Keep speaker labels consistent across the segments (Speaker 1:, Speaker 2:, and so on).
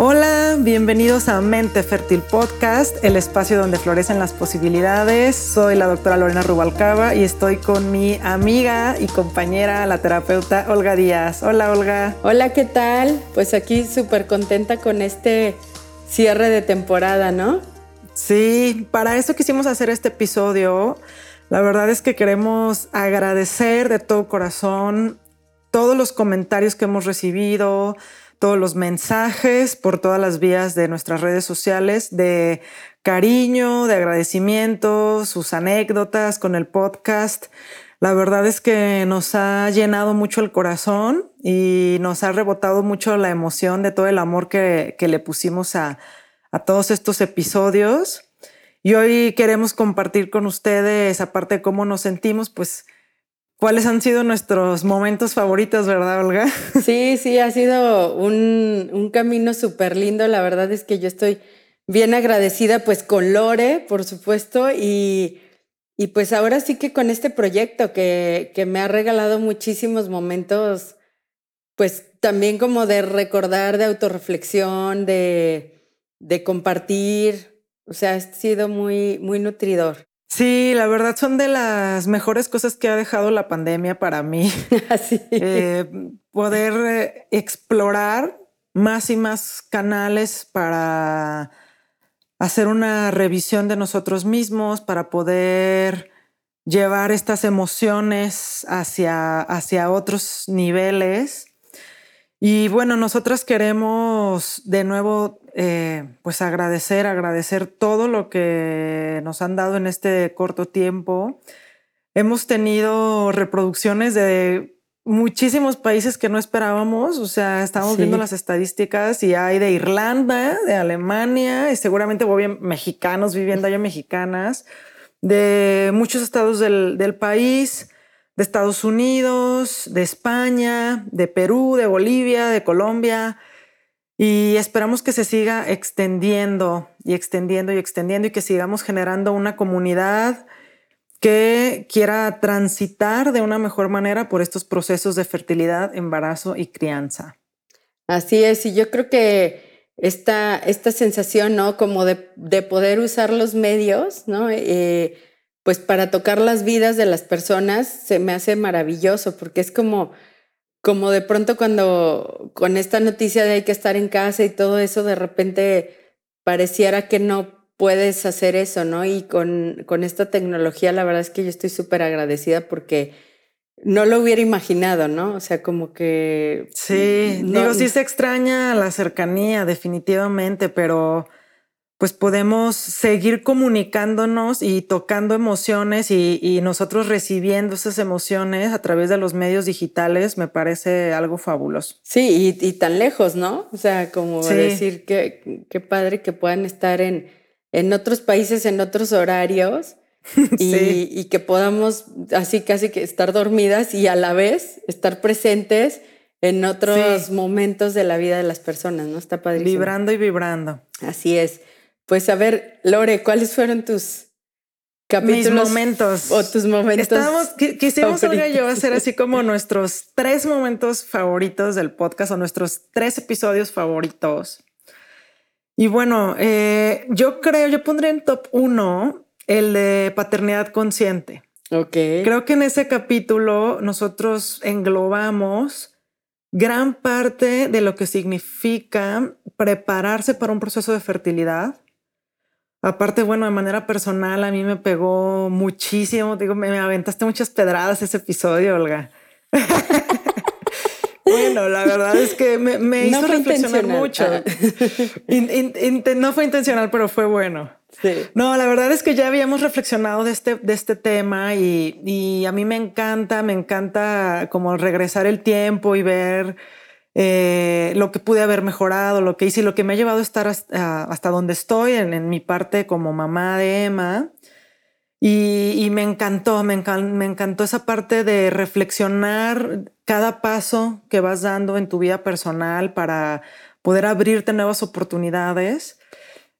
Speaker 1: Hola, bienvenidos a Mente Fértil Podcast, el espacio donde florecen las posibilidades. Soy la doctora Lorena Rubalcaba y estoy con mi amiga y compañera, la terapeuta Olga Díaz. Hola, Olga.
Speaker 2: Hola, ¿qué tal? Pues aquí súper contenta con este cierre de temporada, ¿no?
Speaker 1: Sí, para eso quisimos hacer este episodio. La verdad es que queremos agradecer de todo corazón todos los comentarios que hemos recibido, todos los mensajes por todas las vías de nuestras redes sociales de cariño, de agradecimiento, sus anécdotas con el podcast. La verdad es que nos ha llenado mucho el corazón y nos ha rebotado mucho la emoción de todo el amor que, le pusimos a, a todos estos episodios. Y hoy queremos compartir con ustedes, aparte de cómo nos sentimos, pues ¿Cuáles han sido nuestros momentos favoritos, verdad, Olga?
Speaker 2: Sí, sí, ha sido un, camino súper lindo. La verdad es que yo estoy bien agradecida pues con Lore, por supuesto, y, y pues ahora sí que con este proyecto que, que me ha regalado muchísimos momentos, pues también como de recordar, de autorreflexión, de, de compartir. O sea, ha sido muy, muy nutridor.
Speaker 1: Sí, la verdad son de las mejores cosas que ha dejado la pandemia para mí.
Speaker 2: Así.
Speaker 1: Eh, poder eh, explorar más y más canales para hacer una revisión de nosotros mismos, para poder llevar estas emociones hacia, hacia otros niveles. Y bueno, nosotras queremos de nuevo eh, pues agradecer, agradecer todo lo que nos han dado en este corto tiempo. Hemos tenido reproducciones de muchísimos países que no esperábamos, o sea, estamos viendo las estadísticas y hay de Irlanda, de Alemania, y seguramente voy mexicanos viviendo allá, mexicanas, de muchos estados del, del país de Estados Unidos, de España, de Perú, de Bolivia, de Colombia. Y esperamos que se siga extendiendo y extendiendo y extendiendo y que sigamos generando una comunidad que quiera transitar de una mejor manera por estos procesos de fertilidad, embarazo y crianza.
Speaker 2: Así es, y yo creo que esta, esta sensación, ¿no? Como de, de poder usar los medios, ¿no? Eh, pues para tocar las vidas de las personas se me hace maravilloso porque es como, como de pronto cuando con esta noticia de hay que estar en casa y todo eso, de repente pareciera que no puedes hacer eso, ¿no? Y con, con esta tecnología, la verdad es que yo estoy súper agradecida porque no lo hubiera imaginado, ¿no? O sea, como que...
Speaker 1: Sí, digo, sí se extraña la cercanía, definitivamente, pero pues podemos seguir comunicándonos y tocando emociones y, nosotros recibiendo esas emociones a través de los medios digitales me parece algo fabuloso.
Speaker 2: Sí, y, tan lejos, ¿no? O sea, como decir que qué padre que puedan estar en, en otros países, en otros horarios. Y, que podamos así casi que estar dormidas y a la vez estar presentes en otros momentos de la vida de las personas, ¿no? Está padrísimo.
Speaker 1: Vibrando y vibrando.
Speaker 2: Así es. Pues a ver, Lore, ¿cuáles fueron tus capítulos?
Speaker 1: Mis momentos.
Speaker 2: O tus momentos.
Speaker 1: Estábamos, quisimos Olga y yo hacer así como nuestros tres momentos favoritos del podcast o nuestros tres episodios favoritos. Y bueno, eh, yo creo, yo pondré en top uno el de paternidad consciente.
Speaker 2: Ok.
Speaker 1: Creo que en ese capítulo nosotros englobamos gran parte de lo que significa prepararse para un proceso de fertilidad Aparte, bueno, de manera personal, a mí me pegó muchísimo. Digo, me, aventaste muchas pedradas ese episodio, Olga. bueno, la verdad es que me, hizo reflexionar mucho. Ah. no fue intencional, pero fue bueno.
Speaker 2: Sí.
Speaker 1: No, la verdad es que ya habíamos reflexionado de este, de este tema y, y a mí me encanta, me encanta como regresar el tiempo y ver eh, lo que pude haber mejorado, lo que hice lo que me ha llevado a estar hasta, donde estoy en, mi parte como mamá de Emma. Y, me encantó, me, me encantó esa parte de reflexionar cada paso que vas dando en tu vida personal para poder abrirte nuevas oportunidades.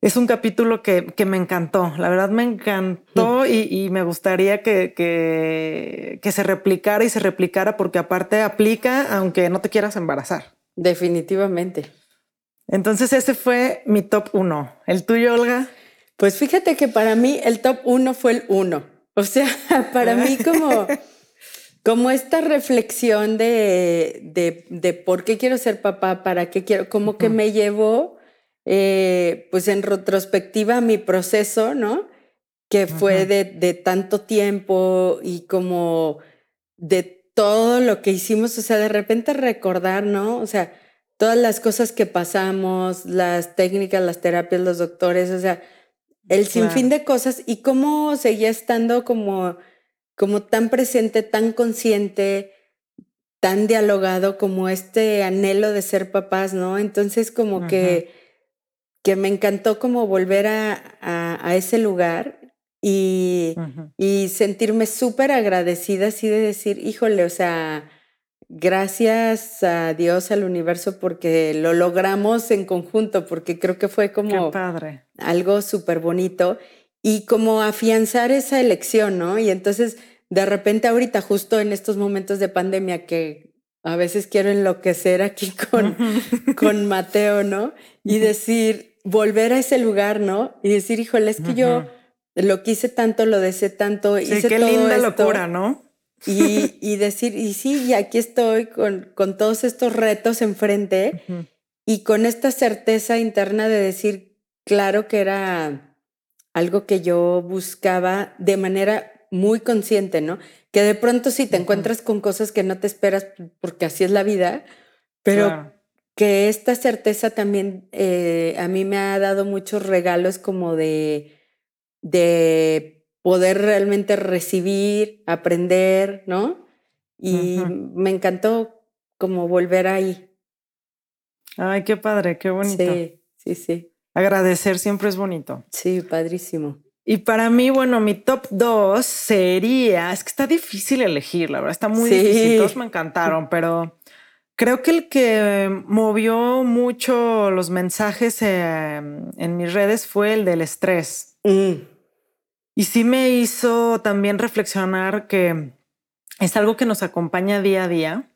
Speaker 1: Es un capítulo que, me encantó, la verdad me encantó y, me gustaría que, que, se replicara y se replicara porque aparte aplica aunque no te quieras embarazar.
Speaker 2: Definitivamente.
Speaker 1: Entonces ese fue mi top uno. ¿El tuyo, Olga?
Speaker 2: Pues fíjate que para mí el top uno fue el uno. O sea, para mí como, como esta reflexión de, de, por qué quiero ser papá, para qué quiero, como que me llevó, eh, pues en retrospectiva, mi proceso, ¿no? Que fue de, de tanto tiempo y como de todo lo que hicimos, o sea, de repente recordar, ¿no? O sea, todas las cosas que pasamos, las técnicas, las terapias, los doctores, o sea, el sinfín de cosas y cómo seguía estando como, como tan presente, tan consciente, tan dialogado como este anhelo de ser papás, ¿no? Entonces como que, que me encantó como volver a, a ese lugar y, y sentirme súper agradecida así de decir, híjole, o sea, gracias a Dios, al universo, porque lo logramos en conjunto, porque creo que fue como
Speaker 1: padre.
Speaker 2: algo súper bonito y como afianzar esa elección, ¿no? Y entonces, de repente ahorita, justo en estos momentos de pandemia que a veces quiero enloquecer aquí con, con Mateo, ¿no? Y decir, volver a ese lugar, ¿no? Y decir, híjole, es que yo lo quise tanto, lo deseé tanto, sí, hice
Speaker 1: qué linda locura, ¿no?
Speaker 2: Y, y, decir, y sí, y aquí estoy con, con todos estos retos enfrente y con esta certeza interna de decir, claro que era algo que yo buscaba de manera muy consciente, ¿no? Que de pronto sí te encuentras con cosas que no te esperas porque así es la vida, pero que esta certeza también eh, a mí me ha dado muchos regalos como de de poder realmente recibir, aprender, ¿no? Y me encantó como volver ahí.
Speaker 1: Ay, qué padre, qué bonito.
Speaker 2: Sí, sí, sí.
Speaker 1: Agradecer siempre es bonito.
Speaker 2: Sí, padrísimo.
Speaker 1: Y para mí, bueno, mi top dos sería, es que está difícil elegir, la verdad, está muy difícil, todos me encantaron, pero creo que el que movió mucho los mensajes em, en mis redes fue el del estrés. Mm. Y sí me hizo también reflexionar que es algo que nos acompaña día a día.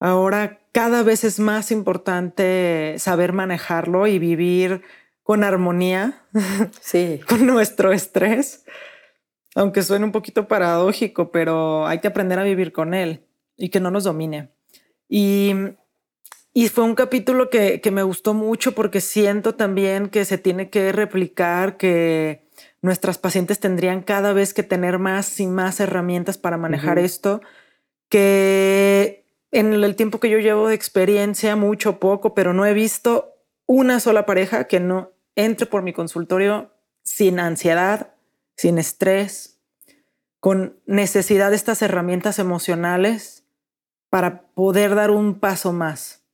Speaker 1: Ahora cada vez es más importante saber manejarlo y vivir con armonía
Speaker 2: sí.
Speaker 1: con nuestro estrés. Aunque suene un poquito paradójico, pero hay que aprender a vivir con él y que no nos domine. Y, y fue un capítulo que, que me gustó mucho porque siento también que se tiene que replicar, que nuestras pacientes tendrían cada vez que tener más y más herramientas para manejar esto, que en el tiempo que yo llevo de experiencia, mucho poco, pero no he visto una sola pareja que no entre por mi consultorio sin ansiedad, sin estrés, con necesidad de estas herramientas emocionales para poder dar un paso más.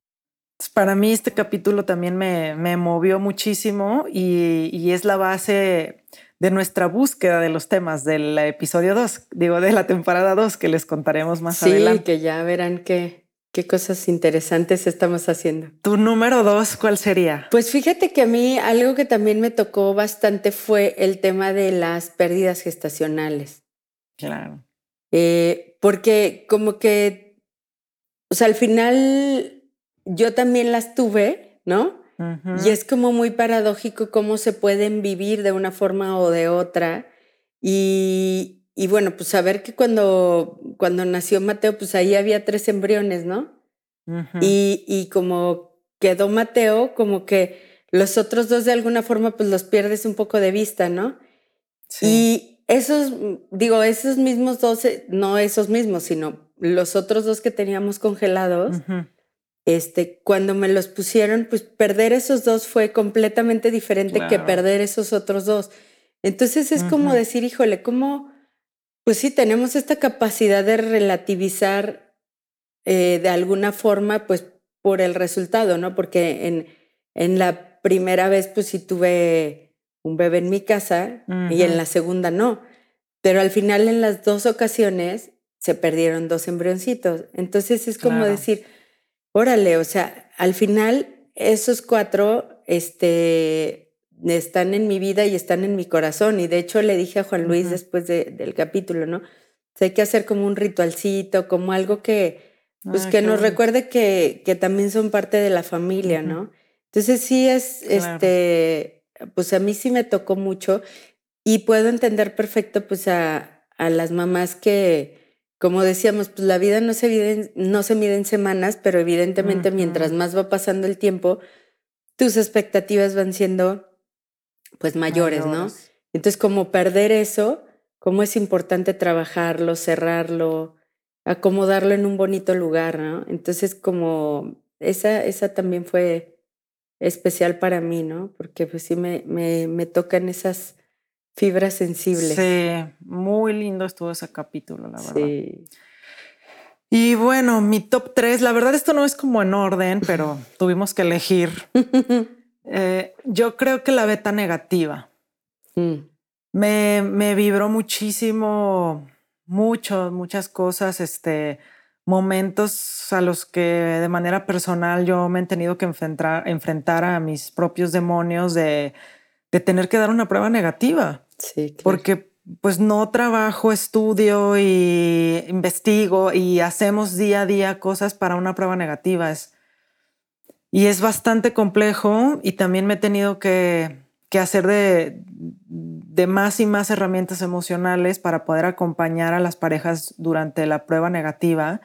Speaker 1: Para mí este capítulo también me, movió muchísimo y, y es la base de nuestra búsqueda de los temas del episodio 2, digo, de la temporada 2 que les contaremos más adelante.
Speaker 2: Sí, que ya verán qué, qué cosas interesantes estamos haciendo.
Speaker 1: ¿Tu número 2 cuál sería?
Speaker 2: Pues fíjate que a mí algo que también me tocó bastante fue el tema de las pérdidas gestacionales.
Speaker 1: Claro.
Speaker 2: Eh, porque como que, o sea, al final yo también las tuve, ¿no? Y es como muy paradójico cómo se pueden vivir de una forma o de otra. Y, y bueno, pues saber que cuando, cuando nació Mateo, pues ahí había tres embriones, ¿no? y, y como quedó Mateo, como que los otros dos de alguna forma pues los pierdes un poco de vista, ¿no? Sí. Y esos, digo, esos mismos dos, no esos mismos, sino los otros dos que teníamos congelados, este, cuando me los pusieron, pues perder esos dos fue completamente diferente que perder esos otros dos. Entonces es como decir, híjole, ¿cómo? Pues sí, tenemos esta capacidad de relativizar eh, de alguna forma, pues por el resultado, ¿no? Porque en, en la primera vez, pues sí tuve un bebé en mi casa y en la segunda no. Pero al final, en las dos ocasiones, se perdieron dos embrioncitos. Entonces es como decir, Órale, o sea, al final esos cuatro este, están en mi vida y están en mi corazón. Y de hecho le dije a Juan Luis después del capítulo, ¿no? hay que hacer como un ritualcito, como algo que, pues, que nos recuerde que, que, también son parte de la familia, ¿no? Entonces sí es, este, pues a mí sí me tocó mucho y puedo entender perfecto pues a, a las mamás que, como decíamos, pues la vida no se, mide, no se mide en semanas, pero evidentemente mientras más va pasando el tiempo, tus expectativas van siendo pues mayores, ¿no? Entonces como perder eso, cómo es importante trabajarlo, cerrarlo, acomodarlo en un bonito lugar, ¿no? Entonces como esa, esa también fue especial para mí, ¿no? Porque pues sí me, me, me tocan esas fibras sensibles.
Speaker 1: Sí, muy lindo estuvo ese capítulo, la verdad. Sí. Y bueno, mi top 3, la verdad esto no es como en orden, pero tuvimos que elegir. Eh, yo creo que la beta negativa. Mm. Me, me vibró muchísimo, mucho, muchas cosas, este, momentos a los que de manera personal yo me he tenido que enfrentar, enfrentar a mis propios demonios de, de tener que dar una prueba negativa. Sí, Porque pues no trabajo, estudio y investigo y hacemos día a día cosas para una prueba negativa. Es, y es bastante complejo y también me he tenido que, que hacer de, de, más y más herramientas emocionales para poder acompañar a las parejas durante la prueba negativa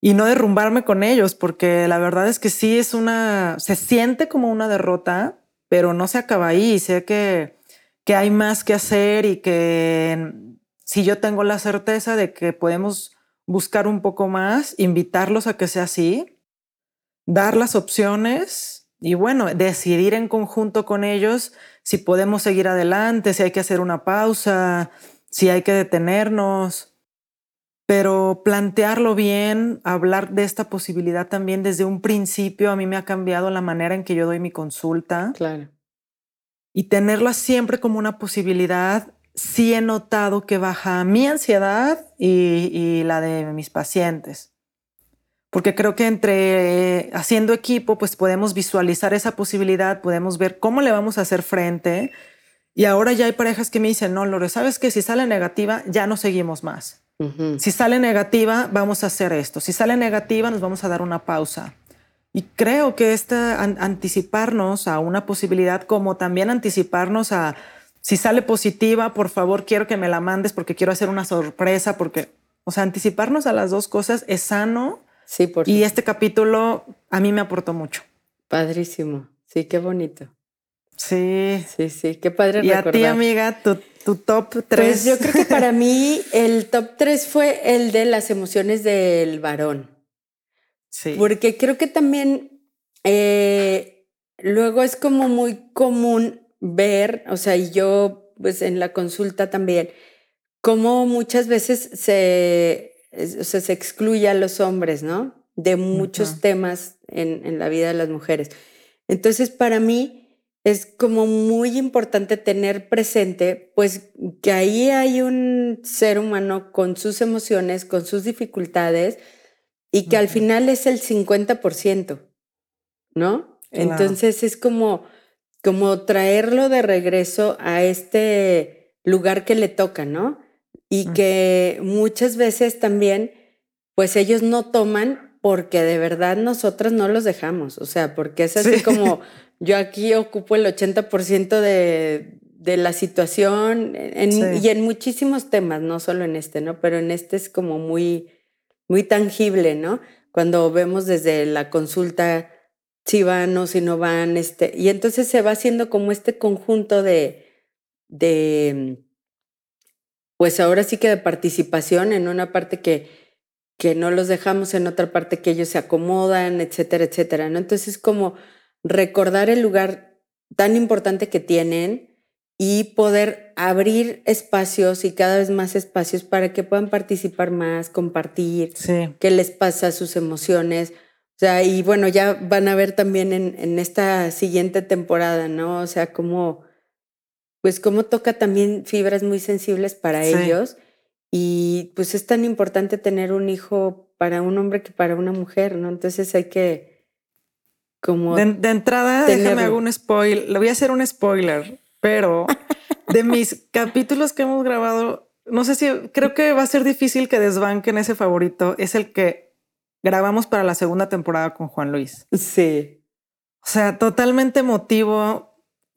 Speaker 1: y no derrumbarme con ellos, porque la verdad es que sí es una, se siente como una derrota, pero no se acaba ahí. Sé que que hay más que hacer y que si yo tengo la certeza de que podemos buscar un poco más, invitarlos a que sea así, dar las opciones y bueno, decidir en conjunto con ellos si podemos seguir adelante, si hay que hacer una pausa, si hay que detenernos, pero plantearlo bien, hablar de esta posibilidad también desde un principio, a mí me ha cambiado la manera en que yo doy mi consulta.
Speaker 2: Claro
Speaker 1: y tenerla siempre como una posibilidad, sí he notado que baja mi ansiedad y, la de mis pacientes. Porque creo que entre haciendo equipo, pues podemos visualizar esa posibilidad, podemos ver cómo le vamos a hacer frente. Y ahora ya hay parejas que me dicen, no, Lore, ¿sabes que Si sale negativa, ya no seguimos más. Si sale negativa, vamos a hacer esto. Si sale negativa, nos vamos a dar una pausa. Y creo que esta anticiparnos a una posibilidad, como también anticiparnos a si sale positiva, por favor, quiero que me la mandes porque quiero hacer una sorpresa, porque, o sea, anticiparnos a las dos cosas es sano.
Speaker 2: Sí, por
Speaker 1: Y este capítulo a mí me aportó mucho.
Speaker 2: Padrísimo. Sí, qué bonito.
Speaker 1: Sí.
Speaker 2: Sí, sí, qué padre.
Speaker 1: Y a ti, amiga, tu, tu top 3.
Speaker 2: Pues yo creo que para mí el top 3 fue el de las emociones del varón. Porque creo que también eh, luego es como muy común ver, o sea, y yo pues en la consulta también, como muchas veces se, se excluye a los hombres, ¿no? De muchos temas en, en la vida de las mujeres. Entonces, para mí es como muy importante tener presente, pues, que ahí hay un ser humano con sus emociones, con sus dificultades, y que al final es el 50%, ¿no? Entonces es como, como traerlo de regreso a este lugar que le toca, ¿no? Y que muchas veces también, pues ellos no toman porque de verdad nosotras no los dejamos, o sea, porque es así como yo aquí ocupo el 80% de, de la situación y en muchísimos temas, no solo en este, ¿no? Pero en este es como muy muy tangible, ¿no? Cuando vemos desde la consulta si van o si no van, este, y entonces se va haciendo como este conjunto de, de, pues ahora sí que de participación en una parte que, que no los dejamos, en otra parte que ellos se acomodan, etcétera, etcétera, ¿no? Entonces como recordar el lugar tan importante que tienen y poder abrir espacios y cada vez más espacios para que puedan participar más, compartir, qué les pasa, sus emociones. O sea, y bueno, ya van a ver también en, en esta siguiente temporada, ¿no? O sea, cómo, pues cómo toca también fibras muy sensibles para ellos. Y pues es tan importante tener un hijo para un hombre que para una mujer, ¿no? Entonces hay que como...
Speaker 1: De, entrada, déjame hago un spoiler. Le voy a hacer un spoiler pero de mis capítulos que hemos grabado, no sé si creo que va a ser difícil que desbanquen ese favorito. Es el que grabamos para la segunda temporada con Juan Luis.
Speaker 2: Sí.
Speaker 1: O sea, totalmente emotivo.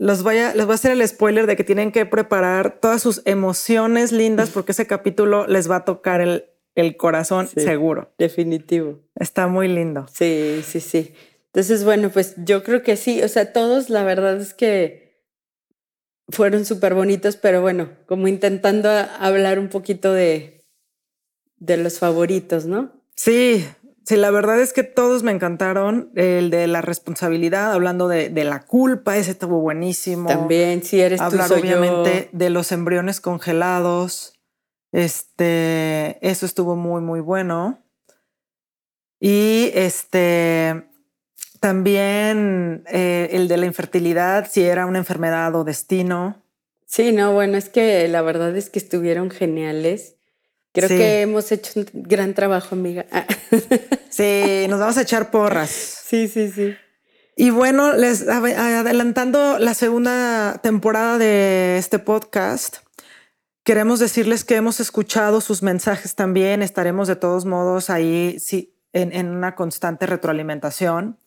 Speaker 1: Los voy a, les voy a hacer el spoiler de que tienen que preparar todas sus emociones lindas porque ese capítulo les va a tocar el, el corazón seguro.
Speaker 2: Definitivo.
Speaker 1: Está muy lindo.
Speaker 2: Sí, sí, sí. Entonces, bueno, pues yo creo que sí. O sea, todos la verdad es que fueron súper bonitos, pero bueno, como intentando hablar un poquito de, de los favoritos, ¿no?
Speaker 1: Sí, sí, la verdad es que todos me encantaron. El de la responsabilidad, hablando de, la culpa, ese estuvo buenísimo.
Speaker 2: También, si eres
Speaker 1: Hablar, tú, obviamente, de los embriones congelados. Este, eso estuvo muy, muy bueno. Y este, también eh, el de la infertilidad, si era una enfermedad o destino.
Speaker 2: Sí, no, bueno, es que la verdad es que estuvieron geniales. Creo que hemos hecho un gran trabajo, amiga.
Speaker 1: sí, nos vamos a echar porras.
Speaker 2: Sí, sí, sí.
Speaker 1: Y bueno, les adelantando la segunda temporada de este podcast, Queremos decirles que hemos escuchado sus mensajes también. Estaremos de todos modos ahí sí, en, una constante retroalimentación.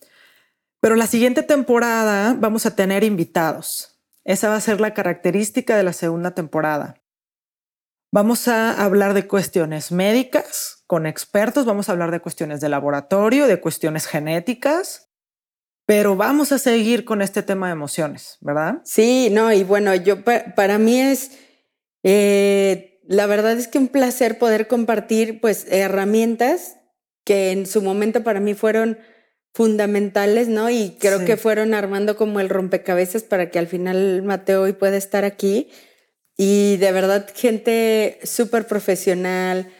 Speaker 1: Pero la siguiente temporada vamos a tener invitados. Esa va a ser la característica de la segunda temporada. Vamos a hablar de cuestiones médicas con expertos, vamos a hablar de cuestiones de laboratorio, de cuestiones genéticas, pero vamos a seguir con este tema de emociones, ¿verdad?
Speaker 2: Sí, no, y bueno, yo para mí es eh, la verdad es que un placer poder compartir pues herramientas que en su momento para mí fueron fundamentales, ¿no? Y creo que fueron armando como el rompecabezas para que al final Mateo hoy pueda estar aquí. Y de verdad, gente súper profesional,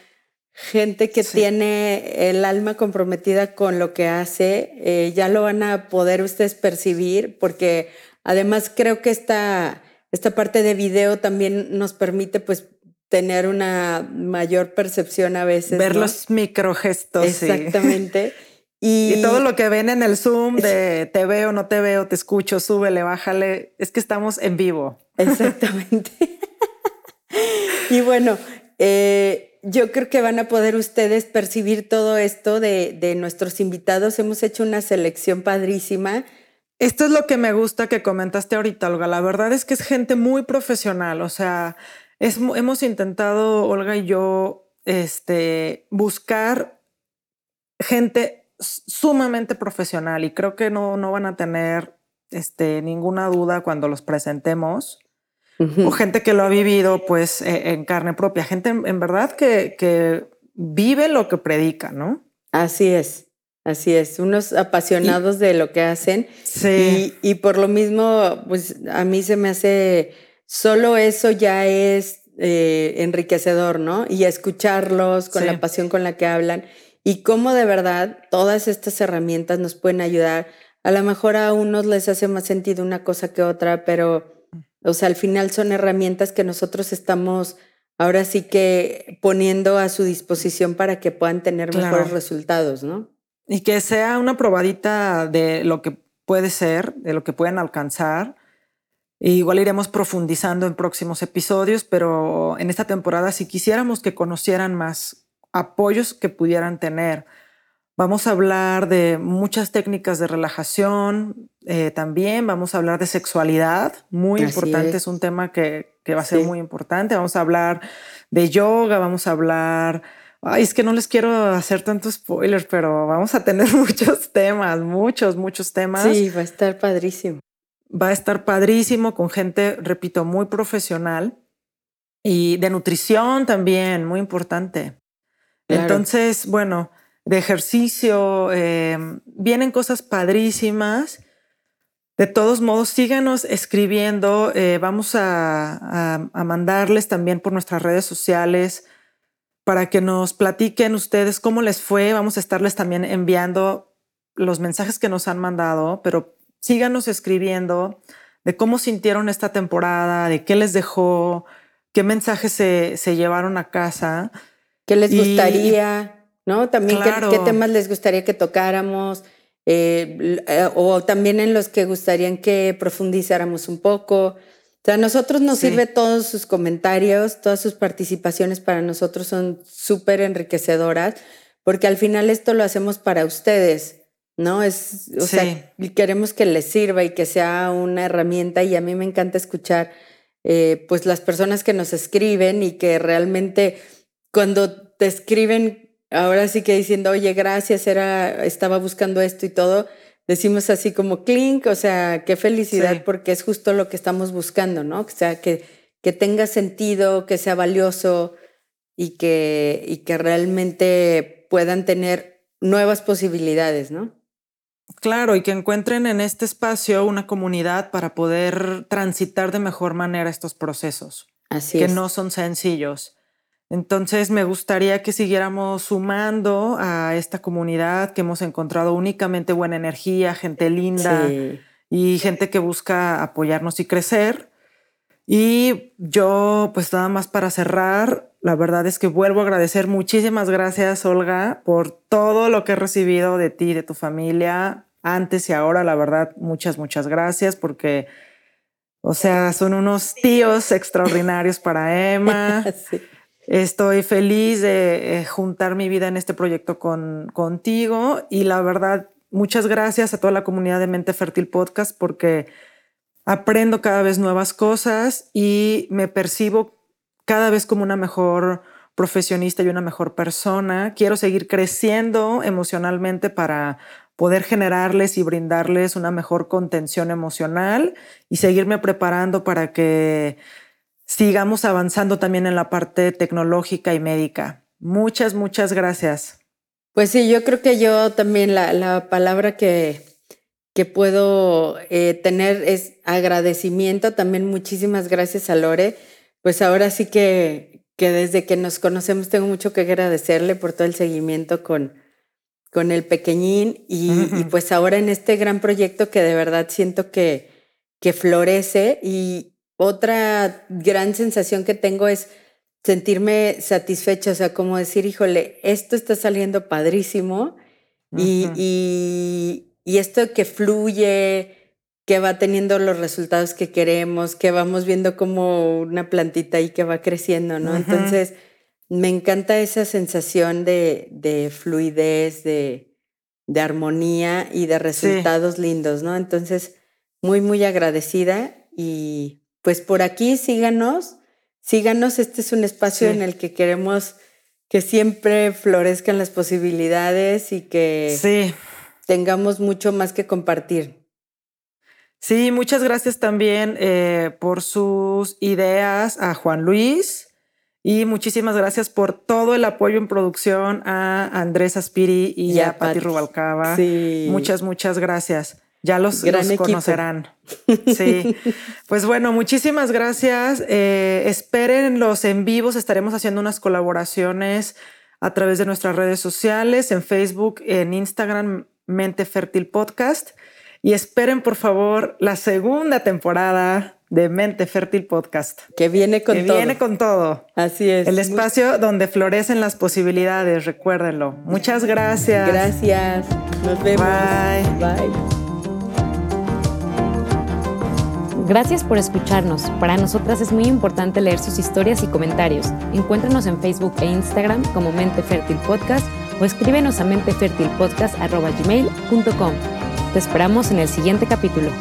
Speaker 2: gente que tiene el alma comprometida con lo que hace, eh, ya lo van a poder ustedes percibir, porque además creo que esta esta parte de video también nos permite pues tener una mayor percepción a veces.
Speaker 1: Ver los microgestos.
Speaker 2: Exactamente.
Speaker 1: Y, todo lo que ven en el Zoom de te veo, no te veo, te escucho, súbele, bájale, es que estamos en vivo.
Speaker 2: Exactamente. y bueno, eh, yo creo que van a poder ustedes percibir todo esto de, nuestros invitados. Hemos hecho una selección padrísima
Speaker 1: esto es lo que me gusta que comentaste ahorita, Olga. La verdad es que es gente muy profesional. O sea, hemos intentado, Olga y yo, este, buscar gente sumamente profesional y creo que no, no van a tener este, ninguna duda cuando los presentemos. O gente que lo ha vivido pues e, en carne propia, gente en, verdad que, que vive lo que predica, ¿no?
Speaker 2: Así es. Así es, unos apasionados de lo que hacen. Sí. Y, por lo mismo, pues a mí se me hace, solo eso ya es eh, enriquecedor, ¿no? Y escucharlos con la pasión con la que hablan y cómo de verdad todas estas herramientas nos pueden ayudar. A lo mejor a unos les hace más sentido una cosa que otra, pero, o sea, al final son herramientas que nosotros estamos ahora sí que poniendo a su disposición para que puedan tener mejores resultados, ¿no?
Speaker 1: Y que sea una probadita de lo que puede ser, de lo que pueden alcanzar. igual iremos profundizando en próximos episodios, pero en esta temporada si quisiéramos que conocieran más apoyos que pudieran tener. Vamos a hablar de muchas técnicas de relajación, eh, también vamos a hablar de sexualidad, muy importante, es. un tema que, va a ser muy importante. Vamos a hablar de yoga, vamos a hablar Ay, es que no les quiero hacer tantos spoilers, pero vamos a tener muchos temas, muchos, muchos temas.
Speaker 2: Sí, va a estar padrísimo.
Speaker 1: Va a estar padrísimo con gente, repito, muy profesional y de nutrición también, muy importante. Entonces, bueno, de ejercicio, em, vienen cosas padrísimas. De todos modos, síganos escribiendo. Eh, vamos a, a mandarles también por nuestras redes sociales para que nos platiquen ustedes cómo les fue. Vamos a estarles también enviando los mensajes que nos han mandado, pero síganos escribiendo de cómo sintieron esta temporada, de qué les dejó, qué mensajes se, llevaron a casa.
Speaker 2: ¿Qué les gustaría? ¿No? También qué, temas les gustaría que tocáramos. Eh, eh, o también en los que gustarían que profundizáramos un poco. O sea, a nosotros nos sirve todos sus comentarios, todas sus participaciones para nosotros son súper enriquecedoras, porque al final esto lo hacemos para ustedes. ¿no? Es, o sea, queremos que les sirva y que sea una herramienta y a mí me encanta escuchar eh, pues las personas que nos escriben y que realmente cuando te escriben, ahora sí que diciendo, oye, gracias, era, estaba buscando esto y todo, decimos así como clink, o sea, qué felicidad porque es justo lo que estamos buscando, ¿no? O sea, que, que tenga sentido, que sea valioso y que, y que realmente puedan tener nuevas posibilidades, ¿no?
Speaker 1: Claro, y que encuentren en este espacio una comunidad para poder transitar de mejor manera estos procesos.
Speaker 2: Así
Speaker 1: que no son sencillos. Entonces me gustaría que siguiéramos sumando a esta comunidad que hemos encontrado únicamente buena energía, gente linda y gente que busca apoyarnos y crecer. Y yo, pues nada más para cerrar, la verdad es que vuelvo a agradecer muchísimas gracias, Olga, por todo lo que he recibido de ti, de tu familia, antes y ahora. La verdad, muchas, muchas gracias porque, o sea, son unos tíos extraordinarios para Emma. Estoy feliz de eh, juntar mi vida en este proyecto con, contigo y la verdad, muchas gracias a toda la comunidad de Mente Fértil Podcast porque aprendo cada vez nuevas cosas y me percibo cada vez como una mejor profesionista y una mejor persona. Quiero seguir creciendo emocionalmente para poder generarles y brindarles una mejor contención emocional y seguirme preparando para que sigamos avanzando también en la parte tecnológica y médica. Muchas, muchas gracias.
Speaker 2: Pues sí, yo creo que yo también la, palabra que, que puedo eh, tener es agradecimiento. También muchísimas gracias a Lore pues ahora sí que, que desde que nos conocemos tengo mucho que agradecerle por todo el seguimiento con, con el pequeñín y, pues ahora en este gran proyecto que de verdad siento que, que florece y otra gran sensación que tengo es sentirme satisfecha, o sea, como decir, híjole, esto está saliendo padrísimo y, y, y, esto que fluye, que va teniendo los resultados que queremos, que vamos viendo como una plantita ahí que va creciendo, ¿no? Entonces, me encanta esa sensación de, fluidez, de, armonía y de resultados lindos, ¿no? Entonces, muy, muy agradecida y pues por aquí síganos, síganos, este es un espacio en el que queremos que siempre florezcan las posibilidades y que tengamos mucho más que compartir.
Speaker 1: Sí, muchas gracias también eh, por sus ideas a Juan Luis y muchísimas gracias por todo el apoyo en producción a Andrés Aspiri y, a, Patti Rubalcaba. Muchas, muchas gracias. Ya los, conocerán. Sí. Pues bueno, muchísimas gracias. Eh, esperen los en vivos. Estaremos haciendo unas colaboraciones a través de nuestras redes sociales, en Facebook, en Instagram, Mente Fértil Podcast. Y esperen, por favor, la segunda temporada de Mente Fértil Podcast.
Speaker 2: Que viene con
Speaker 1: todo. Que viene con todo.
Speaker 2: Así es.
Speaker 1: El espacio donde florecen las posibilidades, recuérdenlo. Muchas gracias.
Speaker 2: Gracias. Nos vemos.
Speaker 1: Bye.
Speaker 2: Bye.
Speaker 3: Gracias por escucharnos. Para nosotras es muy importante leer sus historias y comentarios. Encuéntranos en Facebook e Instagram como Mente Fértil Podcast o escríbenos a mentefertilpodcast.gmail.com. Te esperamos en el siguiente capítulo.